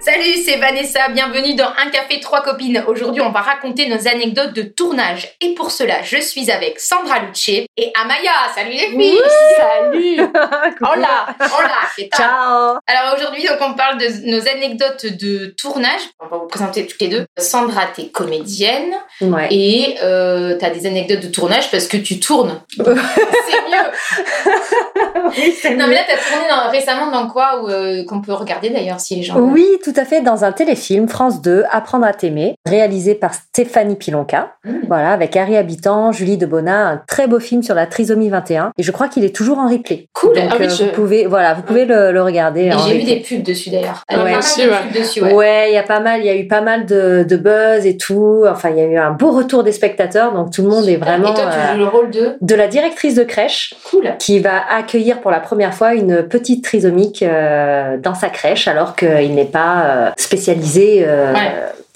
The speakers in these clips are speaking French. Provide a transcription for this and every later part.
Salut, c'est Vanessa, bienvenue dans Un café trois copines. Aujourd'hui, on va raconter nos anecdotes de tournage. Et pour cela, je suis avec Sandra Lucce et Amaya. Salut les filles Salut Hola Hola ¿qué tal Ciao Alors aujourd'hui, donc on parle de nos anecdotes de tournage. On va vous présenter toutes les deux. Sandra, t'es comédienne Ouais. et euh, t'as des anecdotes de tournage parce que tu tournes. c'est mieux. oui, Non mais là, t'as tourné dans- récemment dans quoi ou euh, qu'on peut regarder d'ailleurs si les gens. Oui, tout à fait, dans un téléfilm France 2, Apprendre à t'aimer, réalisé par Stéphanie Pilonka, Mmh. voilà, avec Harry Habitant, Julie Debona, un très beau film sur la trisomie 21, et je crois qu'il est toujours en replay. Cool. Donc, Ah oui, euh, je- vous pouvez, voilà, vous pouvez le, le regarder. J'ai vu des pubs dessus d'ailleurs. Ouais. il y a pas mal, il y a eu pas mal de, de buzz et tout. Enfin, il y a eu un beau retour des spectateurs, donc tout le monde est vraiment Et toi, tu euh, joues le rôle de. de la directrice de crèche Cool. qui va accueillir pour la première fois une petite trisomique euh, dans sa crèche, alors qu'il n'est pas euh, spécialisé euh.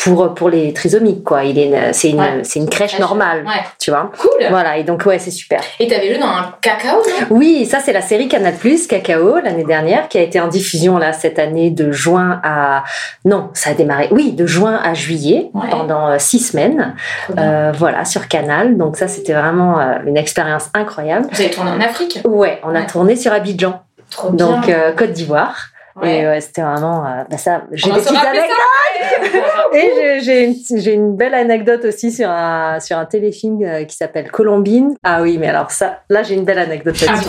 Pour pour les trisomiques quoi. Il est c'est une Ouais. c'est une crèche normale, Ouais. tu vois. Cool. Voilà et donc ouais c'est super. Et t'avais joué dans un cacao, Oui, ça c'est la série Canal Plus Cacao l'année dernière qui a été en diffusion là cette année de juin à non ça a démarré oui de juin à juillet Ouais. pendant euh, six semaines euh, voilà sur Canal donc ça c'était vraiment euh, une expérience incroyable. Vous avez tourné en Afrique? Ouais, on a tourné sur Abidjan Trop bien. donc euh, Côte d'Ivoire Ouais. et ouais, c'était vraiment euh, bah ça j'ai des petites anecdotes et une, belle anecdote aussi sur un sur un téléfilm euh, qui s'appelle Colombine ah oui mais alors ça là j'ai une belle anecdote Ah.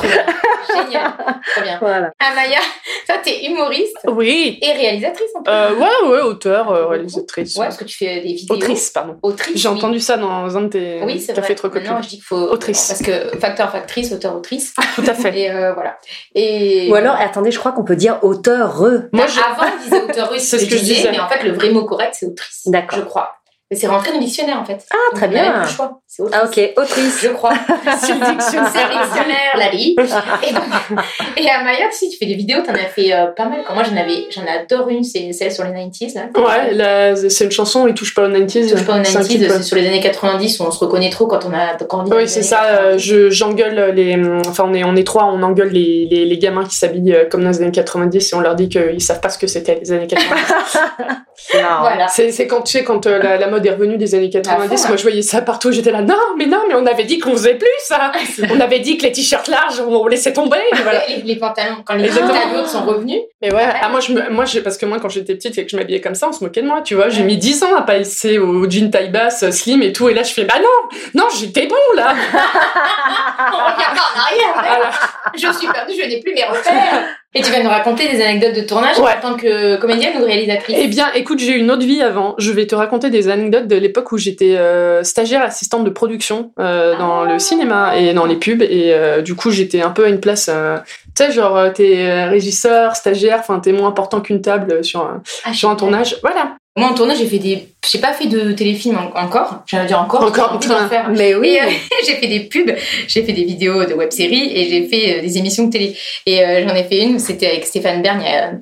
Génial. Trop bien. voilà Amaya, toi, t'es humoriste Oui. et réalisatrice en plus. Euh, ouais, ouais, auteur, euh, réalisatrice. Ouais, parce que tu fais des vidéos. Autrice, pardon. Autrice. J'ai oui. entendu ça dans un de tes Oui, c'est cafés vrai. trop copines. Maintenant, je dis qu'il faut. Autrice. Parce que facteur, factrice, auteur, autrice. Tout à fait. Et euh, voilà. Et. ou alors attendez je crois qu'on peut dire auteur re Moi, Bah, je... Avant, on disait auteur russe, C'est ce que je disais, disais. mais en fait, le vrai mot correct, c'est autrice. D'accord. Je crois. Mais c'est rentré dans le dictionnaire, en fait. ah très Donc, bien le choix. C'est autrice. ah ok autrice Je crois. Sur le dictionnaire, c'est un dictionnaire, la lit. Et, et à Maya, si tu fais des vidéos, t'en as fait euh, pas mal. Quand moi, j'en avais, j'en adore une, c'est celle sur les 90s, là. Ouais, la- c'est une chanson, il touche pas aux 90s. Touche pas aux C'est un 90s, clip, ouais. c'est sur les années 90 où on se reconnaît trop quand on a grandi. Oui, c'est ça. 90. euh, je j'engueule les. Enfin, on est on est trois, on engueule les, les, les gamins qui s'habillent euh, comme dans les années 90 et on leur dit qu'ils savent pas ce que c'était les années 90. Voilà. c'est c'est quand tu sais quand euh, la, la mode est revenue des années 90. À fond, moi, je voyais ça partout. J'étais là, non, mais non, mais on avait dit qu'on faisait plus ça. on avait dit que les t-shirts larges, on, laissait tomber. voilà. Les, les pantalons, quand les pantalons sont revenus, Mais ouais, ah, moi, je me, moi j'ai- parce que moi, quand j'étais petite et que je m'habillais comme ça, on se moquait de moi, tu vois. J'ai mis 10 ans à passer au jean taille basse, slim et tout. Et là, je fais, bah non, non, j'étais bon là. on regarde en arrière. Voilà. Je suis perdue, je n'ai plus mes repères. Et tu vas nous raconter des anecdotes de tournage Ouais. en tant que comédienne ou réalisatrice? Eh bien, écoute, j'ai eu une autre vie avant. Je vais te raconter des anecdotes de l'époque où j'étais euh, stagiaire assistante de production euh, dans Ah. le cinéma et dans les pubs. Et euh, du coup, j'étais un peu à une place. tu sais, genre, t'es régisseur, stagiaire, enfin, t'es moins important qu'une table sur, un- Ah, sur un tournage. Voilà. Moi, en tournage, j'ai fait des. J'ai pas fait de téléfilm en- encore. J'allais dire encore. Encore, j'ai envie d'en putain. faire. mais oui euh, j'ai fait des pubs, j'ai fait des vidéos de web-séries et j'ai fait euh, des émissions de télé. Et euh, j'en ai fait une, c'était avec Stéphane Bern il y a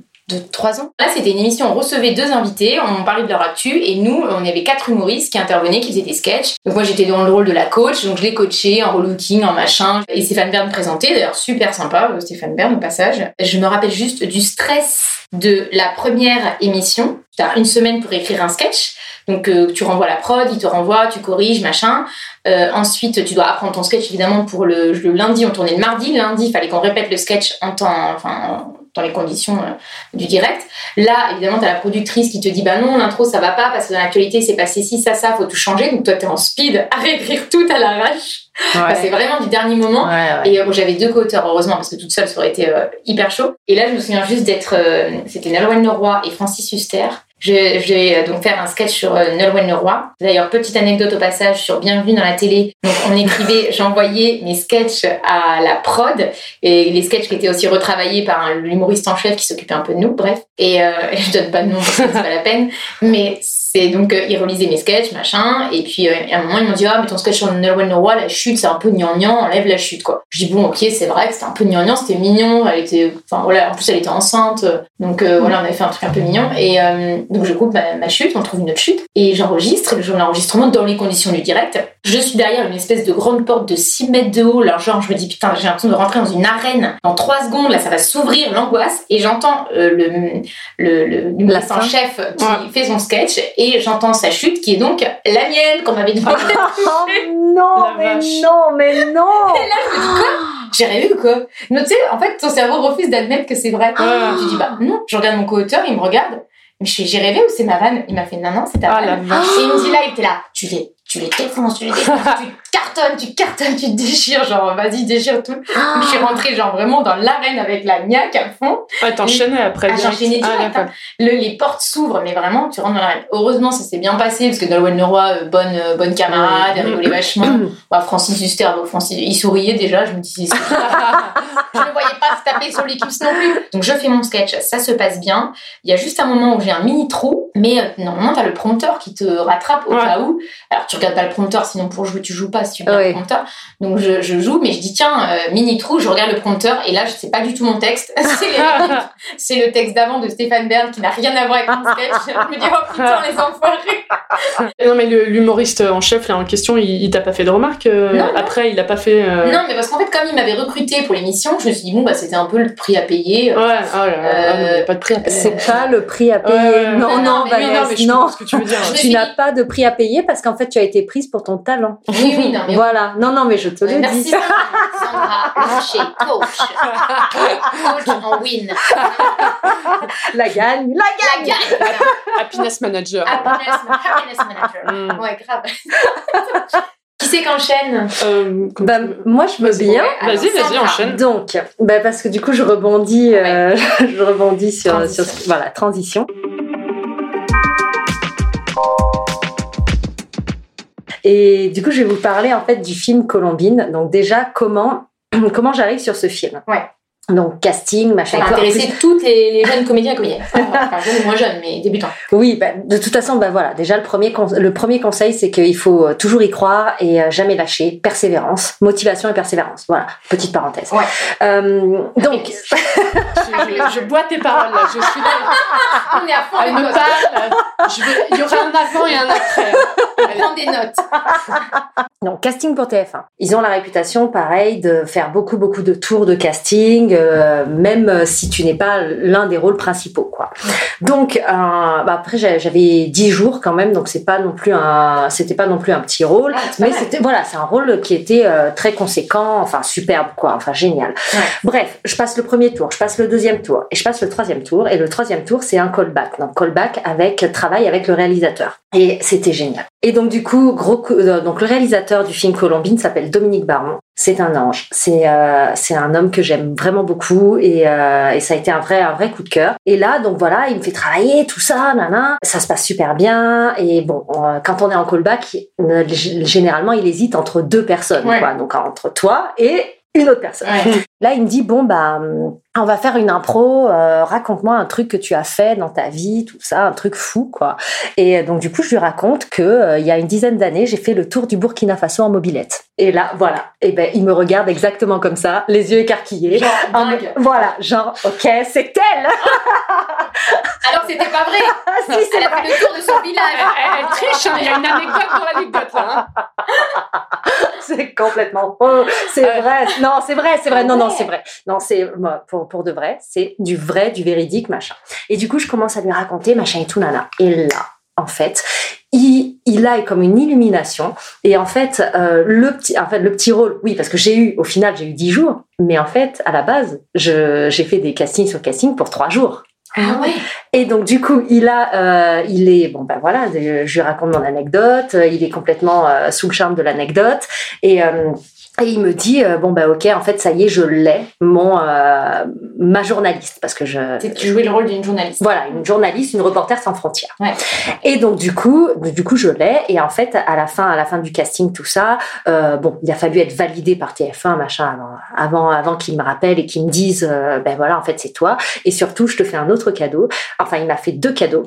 trois ans. Là, c'était une émission, on recevait deux invités, on parlait de leur actu et nous, on avait quatre humoristes qui intervenaient, qui faisaient des sketchs. Donc moi, j'étais dans le rôle de la coach, donc je les coachais en relooking, en machin. Et Stéphane Bern présentait, d'ailleurs super sympa, euh, Stéphane Bern au passage. Je me rappelle juste du stress de la première émission. T'as une semaine pour écrire un sketch. Donc euh, tu renvoies la prod, il te renvoie, tu corriges, machin. Euh, ensuite, tu dois apprendre ton sketch évidemment pour le, le lundi. On tournait le mardi. Lundi, il fallait qu'on répète le sketch en temps, enfin dans les conditions euh, du direct. Là, évidemment, t'as la productrice qui te dit bah non, l'intro ça va pas parce que dans l'actualité c'est passé ci, ça, ça, faut tout changer. Donc toi t'es en speed à réécrire tout à l'arrache. Enfin, c'est vraiment du dernier moment. Ouais, ouais. Et euh, j'avais deux co-auteurs, heureusement, parce que toute seule, ça aurait été euh, hyper chaud. Et là, je me souviens juste d'être. euh, C'était Nolwenn Leroy et Francis Huster. Je, je vais euh, donc faire un sketch sur euh, Nolwenn Leroy. D'ailleurs, petite anecdote au passage sur Bienvenue dans la télé. Donc, on écrivait, j'envoyais mes sketchs à la prod et les sketchs qui étaient aussi retravaillés par l'humoriste en chef qui s'occupait un peu de nous, bref. Et euh, je donne pas de nom c'est pas la peine. Mais C'est donc, euh, ils relisaient mes sketchs, machin. Et puis, euh, à un moment, ils m'ont dit, ah, mais ton sketch sur Nolwenn Leroy, la chute, c'est un peu gnangnan, enlève la chute, quoi. Je dis, bon, ok, c'est vrai que c'était un peu gnangnan, c'était mignon. Elle était, enfin, voilà, en plus, elle était enceinte. Donc, euh, voilà, on avait fait un truc un peu mignon. Et euh, donc, je coupe ma, ma chute, on trouve une autre chute. Et j'enregistre, et le jour de l'enregistrement, dans les conditions du direct, je suis derrière une espèce de grande porte de 6 mètres de haut. Alors, genre, je me dis, putain, j'ai l'impression de rentrer dans une arène. Dans 3 secondes, là, ça va s'ouvrir, l'angoisse. Et j'entends euh, le, le, le, en fin. chef qui Ouais. fait son sketch. Et j'entends sa chute, qui est donc la mienne, qu'on m'avait demandé. Oh non, La mais vache. non, mais non Et là, je me dis, quoi? J'ai rêvé ou quoi Mais tu sais, en fait, ton cerveau refuse d'admettre que c'est vrai. Ah. Tu dis, bah non. Je regarde mon co-auteur, il me regarde. Mais je fais, j'ai rêvé ou c'est ma vanne Il m'a fait, non, non, c'est ta Ah la vanne. vache. Et il me dit là, il était là, tu les, tu les défonces, tu les défonces, tu cartonnes, tu cartonnes, tu te déchires, genre vas-y, déchire tout. Donc, je suis rentrée genre vraiment dans l'arène avec la niaque à fond. Ouais, t'enchaînais après. Ah, direct. j'enchaînais direct, d'accord. Le- les portes s'ouvrent, mais vraiment, tu rentres dans l'arène. Heureusement, ça s'est bien passé parce que Nolwenn Leroy, euh, bonne, euh, bonne camarade, elle rigolait vachement. Bah, Francis Huster, donc Francis, il souriait déjà, je me disais, je ne voyais pas se taper sur l'équipe non plus. Donc je fais mon sketch, ça se passe bien. Il y a juste un moment où j'ai un mini trou, mais euh, normalement t'as le prompteur qui te rattrape au Ouais. cas où. Alors tu regardes pas le prompteur, sinon pour jouer tu joues pas si tu regardes Ouais. le prompteur. Donc je, je joue, mais je dis tiens euh, mini trou, je regarde le prompteur et là je sais pas du tout mon texte. C'est le texte d'avant de Stéphane Bern qui n'a rien à voir avec mon sketch. Je me dis oh putain les enfoirés. Non, mais l'humoriste en chef là en question, il, il t'a pas fait de remarques euh, Non, non. Après, il a pas fait. euh, Non mais parce qu'en fait comme il m'avait recruté pour l'émission, je me suis dit bon bah c'était un peu le prix à payer. Ouais, ah là là, ah non, il y a pas de prix à payer. C'est pas le prix à payer. Ouais, ouais, ouais. Non, Non, non, mais oui, Oui, non, Vanessa, mais je non. comprends ce que tu veux dire. Je me Tu suis n'as dit- pas de prix à payer parce qu'en fait, tu as été prise pour ton talent. Oui oui non mais Voilà. Non, non, mais je te le Merci dis. Sandra, Larcher, coach. coach en win. La gagne, la La gagne. gagne. Happiness manager. Happiness, happiness manager. Mm. Ouais, grave. Qui c'est qu'enchaîne Euh, Bah, moi, je veux bien. Vas-y, vas-y, enchaîne. Donc, bah parce que du coup, je rebondis, euh, je rebondis sur, Transition. sur voilà transition. Et du coup, je vais vous parler en fait du film Colombine. Donc déjà, comment comment j'arrive sur ce film? Ouais. Donc casting, machin. Ça. En intéresser toutes les, les jeunes comédiens et comédiennes. Enfin, jeunes ou moins jeunes, mais débutants. oui, bah, de toute façon, bah voilà. Déjà, le premier con- le premier conseil, c'est qu'il faut euh, toujours y croire et euh, jamais lâcher. Persévérance, motivation et persévérance. Voilà, petite parenthèse. Ouais. Euh, donc, Je, je- je bois tes paroles là. Je suis là. On est à fond Elle me parle. Il y aura un avant et un après. Elle prend des notes. Donc, casting pour TF1. Ils ont la réputation, pareil, de faire beaucoup, beaucoup de tours de casting, euh, même euh, si tu n'es pas l'un des rôles principaux, quoi. Donc, euh, bah après, j'a- j'avais 10 jours quand même, donc c'est pas non plus un, c'était pas non plus un petit rôle. Ah, Mais c'était, voilà, c'est un rôle qui était euh, très conséquent, enfin, superbe, quoi, enfin, génial. Ouais. Bref, je passe le premier tour, je passe le deuxième tour, et je passe le troisième tour, et le troisième tour, c'est un callback. Donc, callback avec, travail avec le réalisateur. Et c'était génial. Et donc, du coup, gros coup- euh, donc, le réalisateur du film Colombine s'appelle Dominique Baron. C'est un ange. C'est, euh, c'est un homme que j'aime vraiment beaucoup, et, euh, et ça a été un vrai, un vrai coup de cœur. Et là, donc voilà, il me fait travailler, tout ça, nana. Ça se passe super bien. Et bon, quand on est en callback, euh, généralement, il hésite entre deux personnes, Ouais. quoi. Donc, entre toi et une autre personne. Ouais. Là, il me dit bon bah hum, on va faire une impro. euh, Raconte-moi un truc que tu as fait dans ta vie, tout ça, un truc fou quoi. Et euh, donc du coup, je lui raconte que euh, il y a une dizaine d'années, j'ai fait le tour du Burkina Faso en mobilette. Et là, voilà. Et ben, il me regarde exactement comme ça, les yeux écarquillés. Genre, voilà, genre ok, c'est elle. Alors que c'était pas vrai. Ah, si, c'est Elle a vrai. fait le tour de son village. elle- triche. hein. Il y a une anecdote dans l'anecdote là. hein. c'est complètement faux. C'est Ouais. vrai. Non, c'est vrai, c'est vrai. Ah Non, non, c'est vrai. Non, c'est moi, pour, pour de vrai. C'est du vrai, du véridique, machin. Et du coup, je commence à lui raconter, machin et tout, nana. Et là, en fait, il, il a comme une illumination. Et en fait, euh, le petit, en fait, le petit rôle, oui, parce que j'ai eu, au final, j'ai eu dix jours. Mais en fait, à la base, j'ai fait des castings sur casting pour trois jours. Ah ouais. Et donc du coup, il a, euh, il est bon ben voilà, je je lui raconte mon anecdote, il est complètement euh, sous le charme de l'anecdote et Et il me dit euh, bon bah ok en fait ça y est je l'ai mon euh, ma journaliste parce que je Tu jouais le rôle d'une journaliste. voilà une journaliste une reporter sans frontières. Ouais. et donc du coup du coup je l'ai. Et en fait à la fin à la fin du casting tout ça euh, bon il a fallu être validé par TF1 machin avant avant avant qu'ils me rappellent et qu'ils me disent euh, ben voilà en fait c'est toi. Et surtout je te fais un autre cadeau. Enfin il m'a fait deux cadeaux.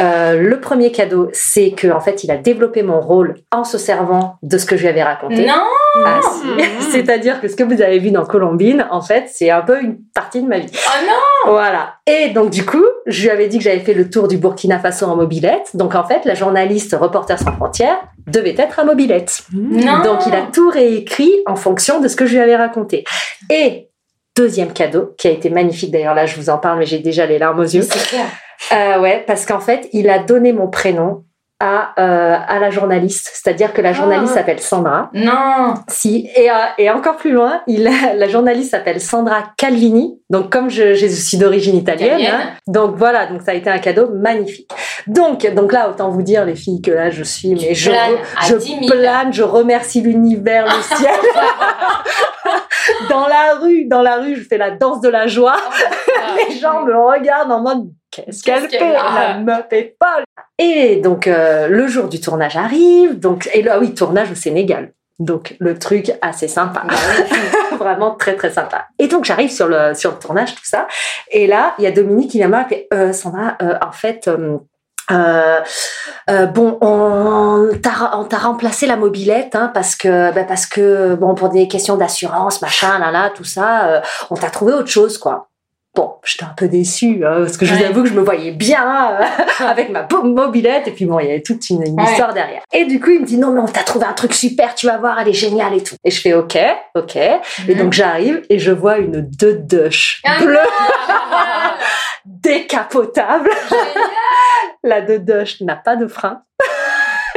Euh, le premier cadeau c'est que en fait il a développé mon rôle en se servant de ce que je lui avais raconté. Non ah, si. C'est-à-dire que ce que vous avez vu dans Colombine, en fait, c'est un peu une partie de ma vie. Oh non Voilà. Et donc, du coup, je lui avais dit que j'avais fait le tour du Burkina Faso en mobilette. Donc, en fait, la journaliste Reporters sans frontières devait être à mobilette. Non Donc, il a tout réécrit en fonction de ce que je lui avais raconté. Et deuxième cadeau, qui a été magnifique d'ailleurs, là, je vous en parle, mais j'ai déjà les larmes aux yeux. C'est clair. Euh, ouais, parce qu'en fait, il a donné mon prénom à, euh, à la journaliste. C'est-à-dire que la journaliste Ah. s'appelle Sandra. Non Si, et, euh, et encore plus loin, il, la journaliste s'appelle Sandra Calvini. Donc, comme je, je suis d'origine italienne, Italienne. hein. donc voilà, donc ça a été un cadeau magnifique. Donc, donc là, autant vous dire, les filles, que là, je suis, mais je, je 10 000. plane, je remercie l'univers, le ciel. dans la rue, dans la rue, je fais la danse de la joie. Les gens me regardent en mode qu'est-ce qu'elle fait La meuf est folle. Et donc euh, le jour du tournage arrive. Donc et là oui tournage au Sénégal. Donc le truc assez sympa, Bah vraiment très très sympa. Et donc j'arrive sur le sur le tournage tout ça. Et là il y a Dominique qui vient me voir et euh, Sandra euh, en fait. euh, bon, on t'a remplacé la mobilette hein, parce que bah, parce que bon pour des questions d'assurance machin là là tout ça euh, on t'a trouvé autre chose quoi. Bon, j'étais un peu déçue hein, parce que je vous avoue que je me voyais bien euh, avec ma beau mobilette et puis bon il y avait toute une, une Ouais. histoire derrière. Et du coup il me dit non mais on t'a trouvé un truc super tu vas voir elle est géniale et tout. Et je fais ok ok et donc j'arrive et je vois une dush Ah bleue décapotable. génial. La dush n'a pas de frein.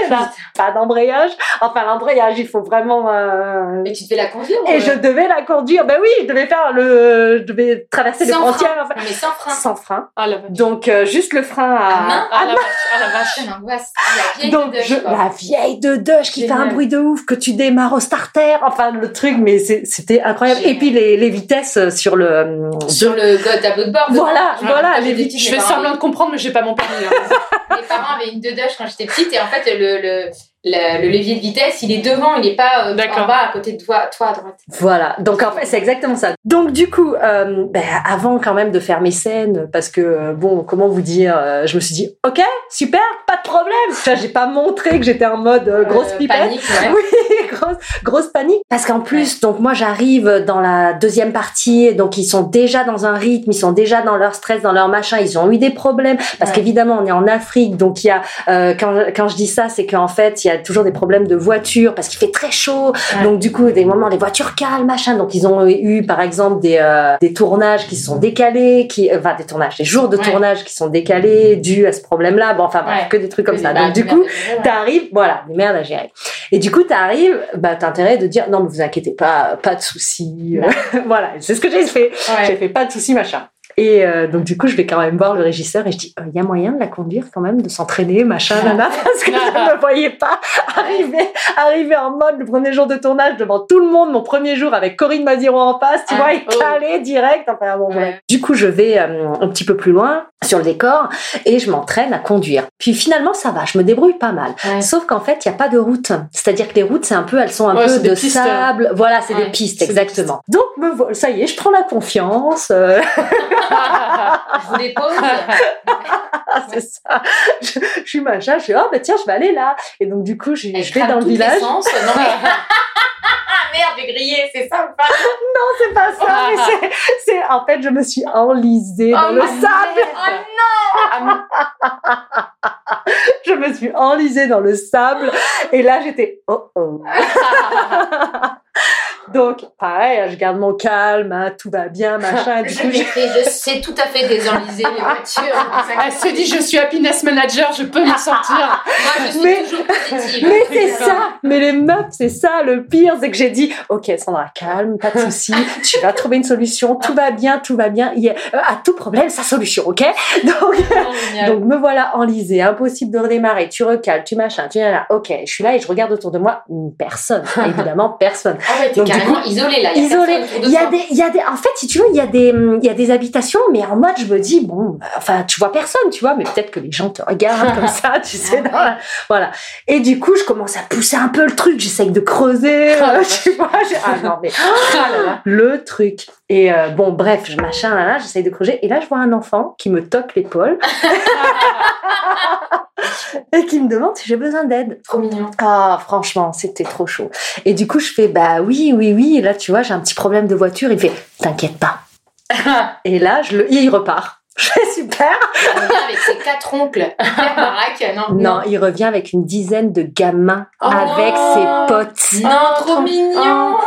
A pas d'embrayage. Enfin, l'embrayage, il faut vraiment. euh, Mais tu devais la conduire Et ou- je devais la conduire. Ben oui, je devais faire le. Je devais traverser les Sans frontières. frein. enfin, Mais sans frein. sans frein. Ah la vache. Donc, euh, juste le frein à. À main Ah la vache. Ah la vache. Quelle angoisse. La vieille Donc, de je, Dush, quoi. la vieille de Dush qui fait un bruit de ouf, que tu démarres au starter. Enfin, le truc, mais c'était incroyable. Génial. Et puis, les, les vitesses sur le. euh, Sur le go- tableau de bord. Voilà, voilà, les Je fais parents semblant de comprendre, mais j'ai pas mon permis. hein. Mes parents avaient une Dush quand j'étais petite et en fait le, le, le, le levier de vitesse il est devant, il est pas euh, en bas à côté de toi, toi à droite. Voilà, donc en fait c'est exactement ça. Donc du coup, euh, ben, avant quand même de faire mes scènes, parce que euh, bon, comment vous dire, euh, je me suis dit, ok, super, pas de problème. Vois, j'ai pas montré que j'étais en mode euh, grosse Euh, pipette. Panique, ouais. Oui, grosse, grosse panique. Parce qu'en plus, donc moi j'arrive dans la deuxième partie, donc ils sont déjà dans un rythme, ils sont déjà dans leur stress, dans leur machin, ils ont eu des problèmes. Parce Ouais. qu'évidemment, on est en Afrique, donc il y a, euh, quand, quand je dis ça, c'est qu'en fait, il y a toujours des problèmes de voiture, parce qu'il fait très chaud. Ouais. Donc du coup, des moments, les voitures calmes, machin. Donc ils ont eu, par exemple, des, euh, des tournages qui se sont décalés, qui, euh, enfin des tournages, des jours de Ouais. tournage qui sont décalés dus à ce problème-là. Bon, enfin, bref, que des trucs comme ça. Donc du coup, t'arrives, voilà, des merdes à gérer. Et du coup, t'arrives, bah, t'as intérêt de dire, non, mais vous inquiétez pas, pas de soucis. voilà, c'est ce que j'ai fait. Ouais. J'ai fait pas de soucis, machin. Et euh, donc du coup, je vais quand même voir le régisseur et je dis, il y a moyen de la conduire quand même, de s'entraîner, machin, nana, parce que je ne me voyais pas arriver, arriver en mode le premier jour de tournage devant tout le monde, mon premier jour avec Corinne Maziro en face, tu Ah, vois, et oh. calé direct. Enfin bon, Ouais. Du coup, je vais euh, un petit peu plus loin sur le décor et je m'entraîne à conduire. Puis finalement, ça va, je me débrouille pas mal. Ouais. Sauf qu'en fait, il n'y a pas de route. C'est-à-dire que les routes, c'est un peu, elles sont un peu de pistes. sable. Voilà, c'est des pistes, des exactement. Donc, me ça y est, je prends la confiance. Je vous dépose. c'est ça. Je, je suis machin, je suis, oh, bah tiens, je vais aller là. Et donc, du coup, je, vais dans le village. Non mais. Merde, j'ai grillé, c'est ça ou pas? Non, c'est pas ça, mais c'est, en fait, je me suis enlisée dans Oh, le sable. Oh non Je me suis enlisée dans le sable. Et là, j'étais, oh oh. Donc, pareil, je garde mon calme, hein, tout va bien, machin. Du Je coup, sais tout à fait désenliser les voitures. Elle se dit, je suis happiness manager, je peux m'en sortir. Moi, je suis Mais- toujours positive. Mais c'est ça, mais les meufs, c'est ça. Le pire, c'est que j'ai dit, ok, Sandra, calme, pas de souci, tu vas trouver une solution, tout va bien, tout va bien. Il y a, euh, à tout problème, sa solution, ok? Donc, donc me voilà enlisée, impossible de redémarrer. Tu recales, tu machin, tu là, ok. Je suis là et je regarde autour de moi, personne, évidemment personne. Ah ouais, t'es Donc, carrément isolé là. Il y a isolé. personne autour de Il y a toi. des, il y a des, en fait, si tu veux, il y a des, il y a des habitations, mais en mode, je me dis, bon, bah, enfin, tu vois personne, tu vois, mais peut-être que les gens te regardent comme ça, tu sais, dans la- voilà. Et du coup, je commence à pousser un peu le truc, j'essaye de creuser, Ah, la euh, tu vois, ah non, mais, Ah là. le truc. Et euh, bon, bref, je machin, là, là, j'essaye de creuser, et là, je vois un enfant qui me toque l'épaule et qui me demande si j'ai besoin d'aide. Trop mignon. Ah, franchement, c'était trop chaud. Et du coup, je fais, bah oui, oui, oui. Et là, tu vois, j'ai un petit problème de voiture. Il fait, t'inquiète pas. Et là, je le, il repart. Je fais super. Il revient avec ses quatre oncles. Non, Non, il revient avec une dizaine de gamins Oh avec ses potes. Non, trop mignon. Oh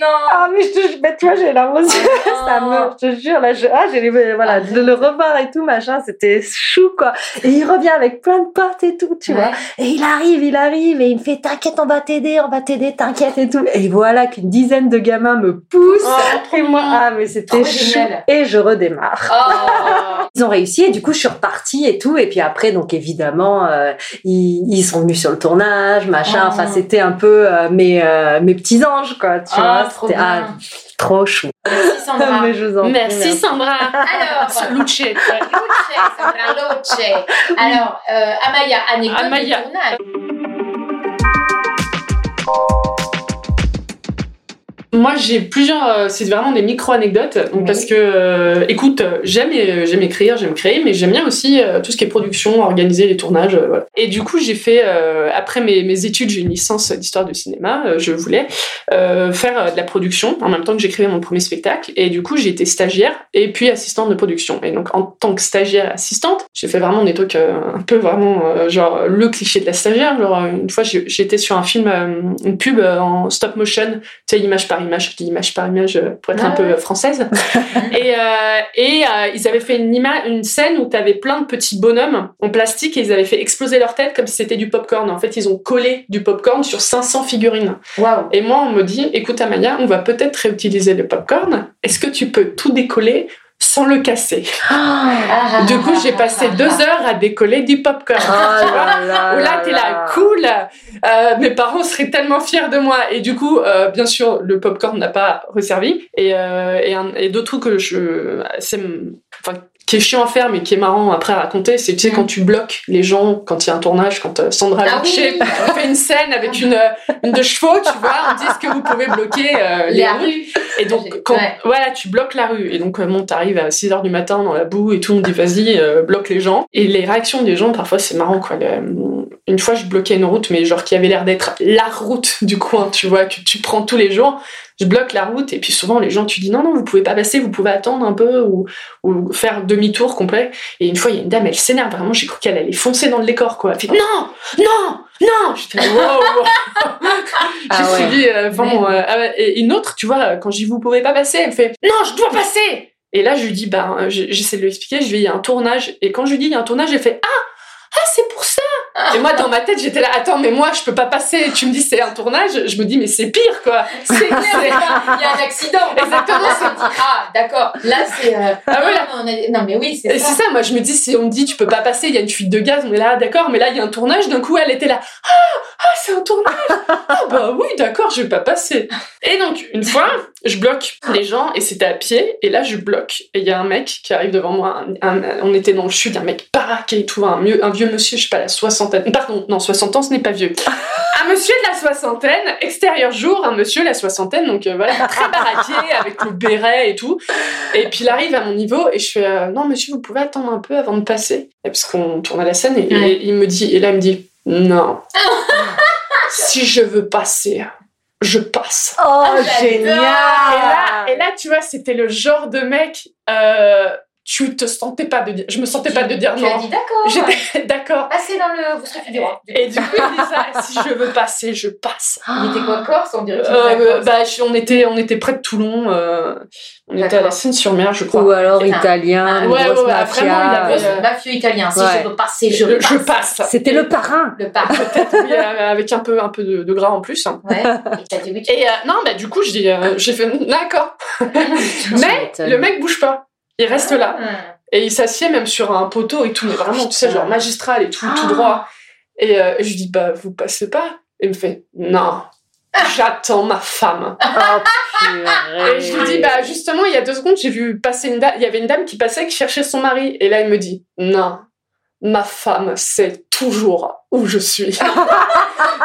non. Ah, mais je te, mais tu vois, j'ai la aux. Oh Ça me, je te jure, là, je, ah, j'ai les, voilà, de le revoir et tout, machin, c'était chou, quoi. Et il revient avec plein de potes et tout, tu vois. Et il arrive, il arrive, et il me fait T'inquiète, on va t'aider, on va t'aider, t'inquiète et tout. Et voilà qu'une dizaine de gamins me poussent. Oh, et moi, ah, mais c'était chou. Et je redémarre. Oh. Ils ont réussi, et du coup, je suis repartie et tout. Et puis après, donc évidemment, euh, ils, ils sont venus sur le tournage, machin. Oh. Enfin, c'était un peu euh, mes, euh, mes petits anges, quoi. Tu Ah, vois, trop ah, trop chou. Merci Sandra. Mais je vous en prie, Merci Sandra. Alors, Luce. Luce, Sandra Luce. Alors, euh, Amaya, anecdote Amaya. de tournage. Moi, j'ai plusieurs. euh, c'est vraiment des micro-anecdotes. Oui. Parce que, euh, écoute, euh, j'aime, j'aime écrire, j'aime créer, mais j'aime bien aussi euh, tout ce qui est production, organiser les tournages. euh, voilà. Et du coup, j'ai fait, après mes, mes études, j'ai une licence d'histoire du cinéma. je voulais faire de la production en même temps que j'écrivais mon premier spectacle. Et du coup, j'ai été stagiaire et puis assistante de production. Et donc, en tant que stagiaire assistante, j'ai fait vraiment des trucs un peu vraiment, genre, le cliché de la stagiaire. Genre, une fois, j'étais sur un film, une pub en stop motion tu sais, image par image, je dis image par image euh, pour être un Ouais. peu française. et euh, et euh, ils avaient fait une, ima- une scène où tu avais plein de petits bonhommes en plastique et ils avaient fait exploser leur tête comme si c'était du popcorn. En fait, ils ont collé du popcorn sur 500 figurines. Waouh. Et moi, on me dit, écoute Amaya, on va peut-être réutiliser le popcorn. Est-ce que tu peux tout décoller sans le casser Ah, Du coup, j'ai passé deux heures à décoller du popcorn. Oh tu vois là là t'es là, cool. Euh, mes parents seraient tellement fiers de moi. Et du coup, euh, bien sûr, le popcorn n'a pas resservi. Et, euh, et, un- et d'autres trucs que je, c'est, enfin, qui est chiant à faire, mais qui est marrant après à raconter, c'est tu sais Mm. quand tu bloques les gens quand il y a un tournage, quand euh, Sandra Ah oui. fait une scène avec une, euh, une de chevaux, tu vois, on dit ce que vous pouvez bloquer euh, les La rues. rue. Et donc, quand, ouais. voilà, tu bloques la rue. Et donc, bon, t'arrives à 6 heures du matin dans la boue et tout, on dit vas-y, euh, bloque les gens. Et les réactions des gens, parfois, c'est marrant, quoi. Une fois, je bloquais une route, mais genre qui avait l'air d'être la route du coin, tu vois, que tu prends tous les jours. Je bloque la route et puis souvent les gens tu dis non non vous pouvez pas passer vous pouvez attendre un peu ou, ou faire demi-tour complet. Et une fois il y a une dame elle s'énerve vraiment j'ai cru qu'elle allait foncer dans le décor quoi. Elle fait non non non. Je fais wow. Ah suis dit euh, euh, ah une autre tu vois quand je dis vous pouvez pas passer elle fait non je dois passer. Et là je lui dis j'ai- j'essaie de lui expliquer je lui dis il y a un tournage. Et quand je lui dis il y a un tournage elle fait ah ah c'est pour ça et moi dans ma tête j'étais là attends mais moi je peux pas passer tu me dis c'est un tournage je me dis mais c'est pire quoi C'est clair, il y a- il y a un accident. Exactement, dit, ah, d'accord. Là, c'est. euh, Ah ouais. non, on a- non, mais oui, c'est Et ça. c'est ça, moi je me dis, si on me dit tu peux pas passer, il y a une fuite de gaz, on est là, d'accord, mais là il y a un tournage, d'un coup elle était là, ah, ah c'est un tournage, ah bah oui, d'accord, je vais pas passer. Et donc, une fois, je bloque les gens, et c'était à pied, et là je bloque, et il y a un mec qui arrive devant moi, un- un- on était dans le chute, un mec baraqué et tout, un, mieux, un vieux monsieur, je sais pas, la soixantaine, pardon, non, 60 ans ce n'est pas vieux. Un monsieur de la soixantaine, extérieur jour, un monsieur la soixantaine, donc euh, voilà, très baraqué, avec le béret et tout. Et puis il arrive à mon niveau et je fais euh, non monsieur vous pouvez attendre un peu avant de passer Et parce qu'on tourne à la scène et, Ouais. et il me dit et là il me dit non si je veux passer je passe Oh, j'adore. génial et là et là tu vois c'était le genre de mec euh, tu te sentais pas de dire je me sentais pas de dire Tu as non dit d'accord. j'étais d'accord Passez dans le. Vous serez figurant. et du coup il dit ça si je veux passer je passe Il était quoi, Corse On dirait que Euh, bah, je- on était on était près de Toulon euh, on était à la. Seine-sur-Mer je crois Ou alors un- italien, une Ouais, ouais, ouais, mafia. vraiment, il avait- Grosse mafieux italien. Si Ouais. je veux passer, je je, passe. je passe C'était le parrain. Le pas. Oui, euh, avec un peu, un peu de, de gras en plus. hein. Ouais. Et t'as dit oui. tu- Et euh, non, bah du coup, je dis, euh, j'ai fait d'accord. Mais le mec bouge pas. Il reste là. Hum. Et il s'assied même sur un poteau et tout, mais vraiment, tu sais, genre magistral et tout, tout Ah. droit. Et euh, je lui dis, bah, vous passez pas Et il me fait, non. j'attends ma femme. Oh. Et je lui dis, bah justement, il y a deux secondes, j'ai vu passer une dame, il y avait une dame qui passait, qui cherchait son mari. Et là, elle me dit, non, ma femme sait toujours où je suis.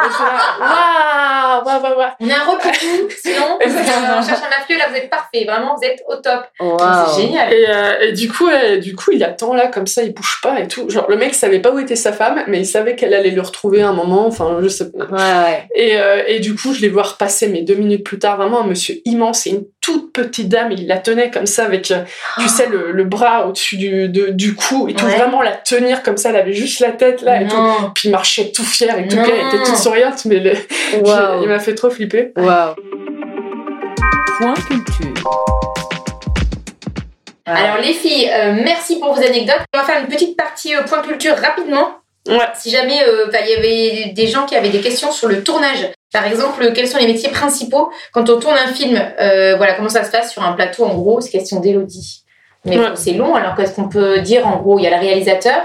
Je là, waouh, waouh, waouh. On a un rôle pour vous, sinon, on cherche un mafieux, là, vous êtes parfait. Vraiment, vous êtes au top. Waouh. C'est génial. Et, euh, et du coup, euh, du coup, il attend là comme ça, il bouge pas et tout. Genre le mec savait pas où était sa femme, mais il savait qu'elle allait le retrouver un moment. Enfin, je sais pas. Ouais, ouais. Et, euh, et du coup, je l'ai voir passer, mais deux minutes plus tard, vraiment un monsieur immense et une toute petite dame. Il la tenait comme ça avec, euh, tu sais, le, le bras au-dessus du, de- du cou et tout. Ouais. Vraiment la tenir comme ça. Elle avait juste la tête là et tout. Non. Puis il marchait tout fier et tout. Puis elle était toute souriante, mais le- il m'a fait trop flipper. Waouh. Point culture. Alors les filles, euh, merci pour vos anecdotes. On va faire une petite partie euh, point culture rapidement. Ouais. Si jamais euh, bah, il y avait des gens qui avaient des questions sur le tournage. Par exemple, quels sont les métiers principaux quand on tourne un film euh, Voilà, comment ça se passe sur un plateau en gros C'est question d'Elodie. Mais Ouais. c'est long, alors qu'est-ce qu'on peut dire en gros Il y a le réalisateur.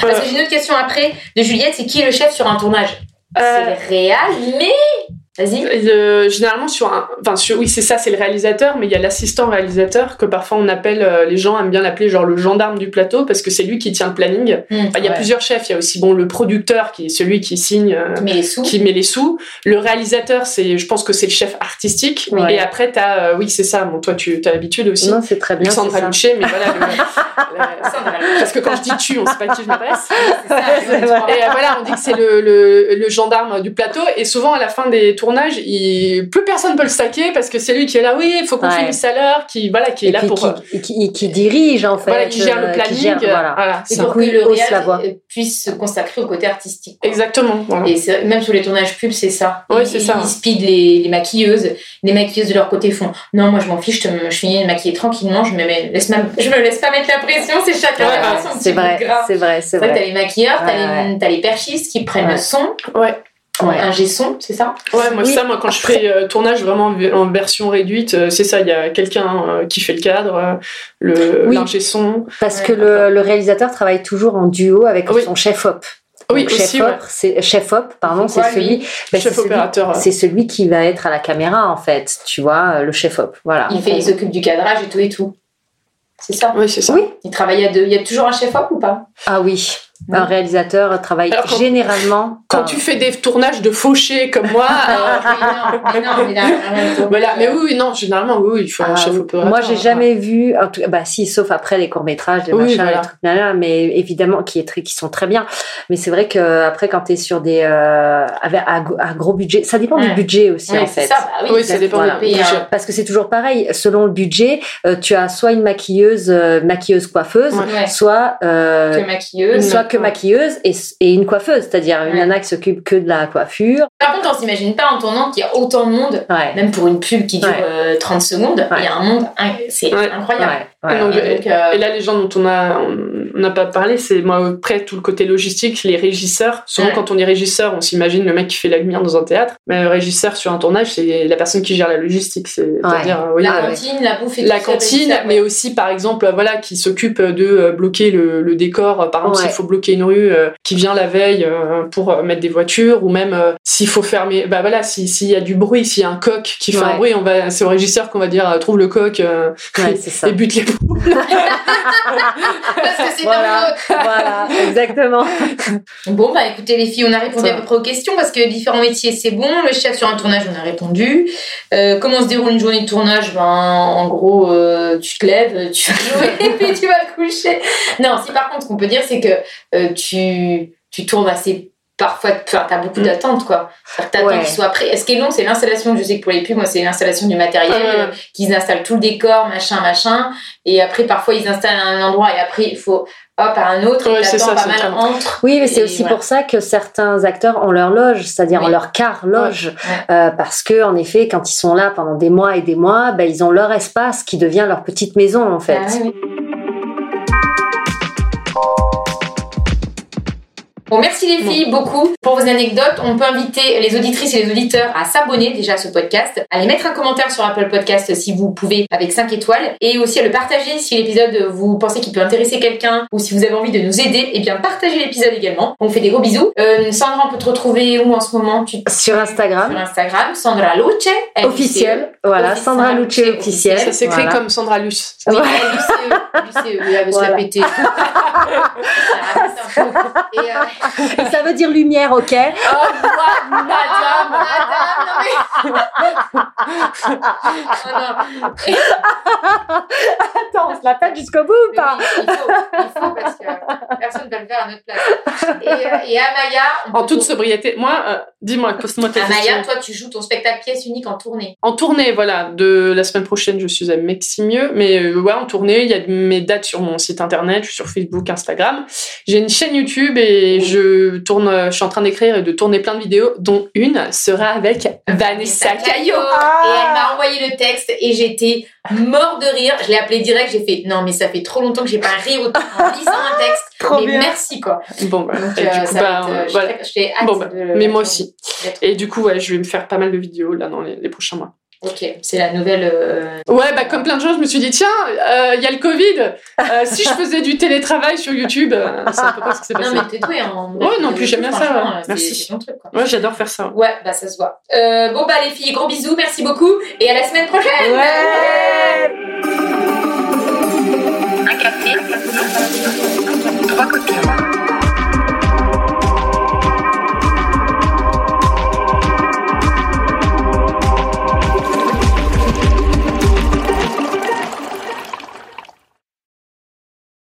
Parce que j'ai une autre question après de Juliette, c'est qui est le chef sur un tournage? Euh, C'est le réal, mais... Vas-y. Le- généralement sur un, enfin sur- oui c'est ça c'est le réalisateur mais il y a l'assistant réalisateur que parfois on appelle euh, les gens aiment bien l'appeler genre le gendarme du plateau parce que c'est lui qui tient le planning. Hmm. Enfin, il y a Ouais. plusieurs chefs il y a aussi bon le producteur qui est celui qui signe euh, Mais les sous. qui met les sous. Le réalisateur c'est je pense que c'est le chef artistique Ouais. et après t'as euh, oui c'est ça bon toi tu as l'habitude aussi. Non, c'est très bien. ça. Luchet mais voilà le- Sandra. parce que quand je dis tu on sait pas à qui je m'adresse. Et euh, voilà, on dit que c'est le, le, le gendarme du plateau. Et souvent, à la fin des tournages, il... plus personne peut le stacker parce que c'est lui qui est là, oui, il faut qu'on Ouais. finisse à l'heure, qui, voilà, qui est Et là pour. euh, qui, qui, qui dirige en fait. voilà, qui gère le euh, planning. gère- voilà. voilà, Et c'est- pour que Oui, le euh, puisse se consacrer au côté artistique. quoi. Exactement. Voilà. Et même sur les tournages pubs, c'est ça. Ils- c'est ça. Ils speed les, les maquilleuses. Les maquilleuses de leur côté font Non, moi je m'en fiche, je, te- je finis de maquiller tranquillement, je me, mets, laisse ma- je me laisse pas mettre la pression, c'est chacun Ouais, C'est vrai, c'est vrai, c'est vrai t'as les maquilleurs, t'as Ouais, les, perchistes qui prennent Ouais. le son, Ouais. Ouais. un G-son, c'est ça? Ouais, moi, Oui, ça, moi, quand je fais euh, tournage vraiment en, version réduite, euh, c'est ça, il y a quelqu'un euh, qui fait le cadre, euh, le Oui. son. Parce Ouais, que le, le réalisateur travaille toujours en duo avec Oui. son chef op. Oui, Donc, aussi, chef ouais. op, c'est chef op, pardon, C'est celui, ben, c'est Chef celui- opérateur. c'est celui qui va être à la caméra en fait, tu vois, le chef op. Voilà. Il, fait, il s'occupe du cadrage et tout et tout. C'est ça? Oui, c'est ça. Oui. Il travaille à deux. Il y a toujours un chef-op ou pas? Ah oui. Un réalisateur travaille Alors, quand- généralement. Quand par- tu fais des tournages de fauchés comme moi, euh, mais non, mais non, mais là, arrête. voilà. Mais oui, oui, non, généralement, oui, oui, il faut un Ah, chef opérateur. Moi, j'ai jamais vu, en tout- bah si, sauf après les courts métrages, les Oui, machins, voilà. les trucs, là, là, mais évidemment qui est très, qui sont très bien. Mais c'est vrai que après, quand t'es sur des euh, avec à, à gros budget, ça dépend Ouais. du budget aussi Ouais, en fait. ça, bah oui, Oui, ça dépend Voilà. du budget. Parce que c'est toujours pareil, selon le budget, euh, tu as soit une maquilleuse, euh, maquilleuse coiffeuse, Ouais. soit euh, maquilleuse. soit que maquilleuse et, et une coiffeuse, c'est-à-dire une Ouais. nana qui s'occupe que de la coiffure. Par contre, on s'imagine pas en tournant qu'il y a autant de monde, Ouais. même pour une pub qui dure Ouais. euh, 30 secondes, Ouais. il y a un monde, c'est Ouais. incroyable. Ouais, Et donc, ouais. Et donc, euh, Et là, les gens dont on a, on n'a pas parlé, c'est moi après tout le côté logistique, les régisseurs. Souvent, Ouais. quand on est régisseur, on s'imagine le mec qui fait la lumière dans un théâtre. Mais le régisseur sur un tournage, c'est la personne qui gère la logistique. C'est-à-dire, euh, oui, la Ah, ouais. cantine, la bouffe et tout la cantine, ça, mais aussi par exemple, voilà, qui s'occupe de euh, bloquer le, le décor. Par exemple, Ouais. s'il faut bloquer une rue, euh, qui vient la veille euh, pour euh, mettre des voitures, ou même euh, s'il faut fermer, bah voilà, si- s'il y a du bruit, s'il y a un coq qui fait Ouais. un bruit, on va, c'est au régisseur qu'on va dire euh, trouve le coq euh, Ouais, c'est ça. et bute les Parce que c'est Voilà, voilà, exactement. Bon, bah écoutez, les filles, on a répondu à peu près aux questions parce que différents métiers, c'est bon. Le chef sur un tournage, on a répondu. Euh, comment se déroule une journée de tournage? Ben, en gros, euh, tu te lèves, tu vas jouer et puis tu vas te coucher. Non, si par contre, ce qu'on peut dire, c'est que euh, tu, tu tournes assez. Parfois, enfin, t'as beaucoup Mm. d'attentes, quoi. T'attends Ouais. qu'il soit prêt. Ce qui est long, c'est l'installation. Je sais que pour les pubs, moi, c'est l'installation du matériel, euh, qu'ils installent tout le décor, machin, machin. Et après, parfois, ils installent à un endroit et après, il faut, hop, à un autre. Ouais, et ça, pas mal entre. Oui, mais c'est aussi voilà. pour ça que certains acteurs ont leur loge, c'est-à-dire Oui. leur car loge. Euh, parce que en effet, quand ils sont là pendant des mois et des mois, ben, ils ont leur espace qui devient leur petite maison en fait. Ah oui, Bon, merci les filles beaucoup pour vos anecdotes. On peut inviter les auditrices et les auditeurs à s'abonner déjà à ce podcast, à les mettre un commentaire sur Apple Podcast si vous pouvez avec 5 étoiles et aussi à le partager si l'épisode vous pensez qu'il peut intéresser quelqu'un ou si vous avez envie de nous aider, et bien partagez l'épisode également. On fait des gros bisous. Euh, Sandra, on peut te retrouver où en ce moment? Tu... Sur Instagram. Sur Instagram, Sandra Luce. Officiel. Voilà, Officiel. Sandra Luce officiel. Ça s'écrit Voilà. comme Sandra Luce. Oui, Ouais. LUCE, LUCE, oui, elle veut se la Voilà. péter. Et, Ça veut dire lumière, ok Oh, moi, madame Madame, non mais. Oh Attends, on se l'appelle jusqu'au bout ou pas oui, il faut, il faut parce que personne ne va le faire à notre place. Et, et Amaya, En toute te- sobriété. Moi, euh, dis-moi, pose-moi ta question. Amaya, toi, tu joues ton spectacle pièce unique en tournée. En tournée, voilà. De la semaine prochaine, je suis à Meximieux. Mais euh, ouais, en tournée, il y a mes dates sur mon site internet, je suis sur Facebook, Instagram. J'ai une chaîne YouTube et je tourne, je suis en train d'écrire et de tourner plein de vidéos, dont une sera avec Vanessa Caillot. Et elle m'a envoyé le texte et j'étais mort de rire. Je l'ai appelé direct, j'ai fait non mais ça fait trop longtemps que j'ai pas ri autant en lisant un texte. Trop mais bien. merci quoi. Bon, bah, Donc euh, du coup, ça bah, va être, euh, voilà. Bon, bah, de mais moi aussi. Et du coup, ouais, je vais me faire pas mal de vidéos là dans les, les prochains mois. Ok, c'est la nouvelle. euh, Ouais, bah comme plein de gens, je me suis dit tiens, euh, il y a le Covid. Euh, si je faisais du télétravail sur YouTube, euh, c'est à peu près ce qui s'est Non passé. mais t'es douée en. Ouais, non, puis j'aime bien ça, euh, Merci. C'est ton truc quoi. Ouais, j'adore faire ça. Ouais, bah ça se voit. Euh, bon bah les filles, gros bisous, merci beaucoup et à la semaine prochaine. Ouais Un café, trois copines.